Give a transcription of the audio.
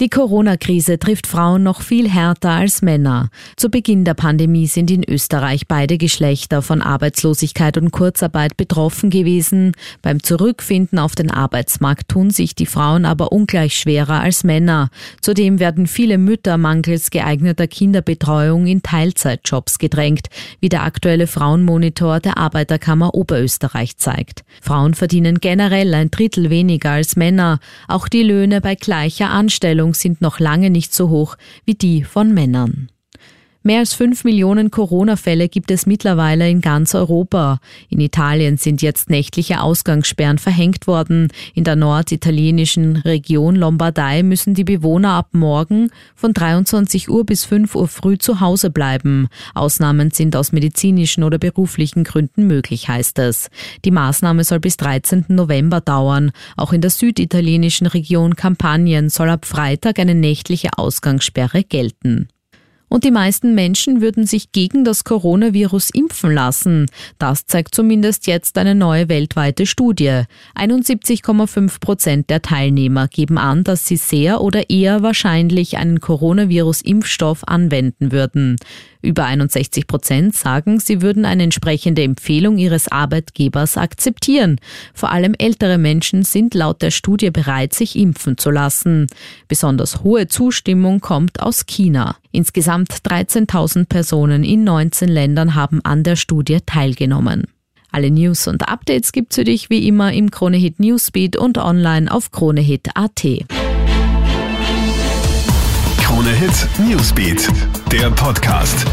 Die Corona-Krise trifft Frauen noch viel härter als Männer. Zu Beginn der Pandemie sind in Österreich beide Geschlechter von Arbeitslosigkeit und Kurzarbeit betroffen gewesen. Beim Zurückfinden auf den Arbeitsmarkt tun sich die Frauen aber ungleich schwerer als Männer. Zudem werden viele Mütter mangels geeigneter Kinderbetreuung in Teilzeitjobs gedrängt, wie der aktuelle Frauenmonitor der Arbeiterkammer Oberösterreich zeigt. Frauen verdienen generell ein Drittel weniger als Männer. Auch die Löhne bei gleicher Anstellung Behandlung sind noch lange nicht so hoch wie die von Männern. Mehr als fünf Millionen Corona-Fälle gibt es mittlerweile in ganz Europa. In Italien sind jetzt nächtliche Ausgangssperren verhängt worden. In der norditalienischen Region Lombardei müssen die Bewohner ab morgen von 23 Uhr bis 5 Uhr früh zu Hause bleiben. Ausnahmen sind aus medizinischen oder beruflichen Gründen möglich, heißt es. Die Maßnahme soll bis 13. November dauern. Auch in der süditalienischen Region Kampagnen soll ab Freitag eine nächtliche Ausgangssperre gelten. Und die meisten Menschen würden sich gegen das Coronavirus impfen lassen. Das zeigt zumindest jetzt eine neue weltweite Studie. 71,5 Prozent der Teilnehmer geben an, dass sie sehr oder eher wahrscheinlich einen Coronavirus-Impfstoff anwenden würden. Über 61 Prozent sagen, sie würden eine entsprechende Empfehlung ihres Arbeitgebers akzeptieren. Vor allem ältere Menschen sind laut der Studie bereit, sich impfen zu lassen. Besonders hohe Zustimmung kommt aus China. Insgesamt 13.000 Personen in 19 Ländern haben an der Studie teilgenommen. Alle News und Updates gibt's für dich wie immer im Kronehit Newsbeat und online auf kronehit.at. Kronehit Newsbeat, der Podcast.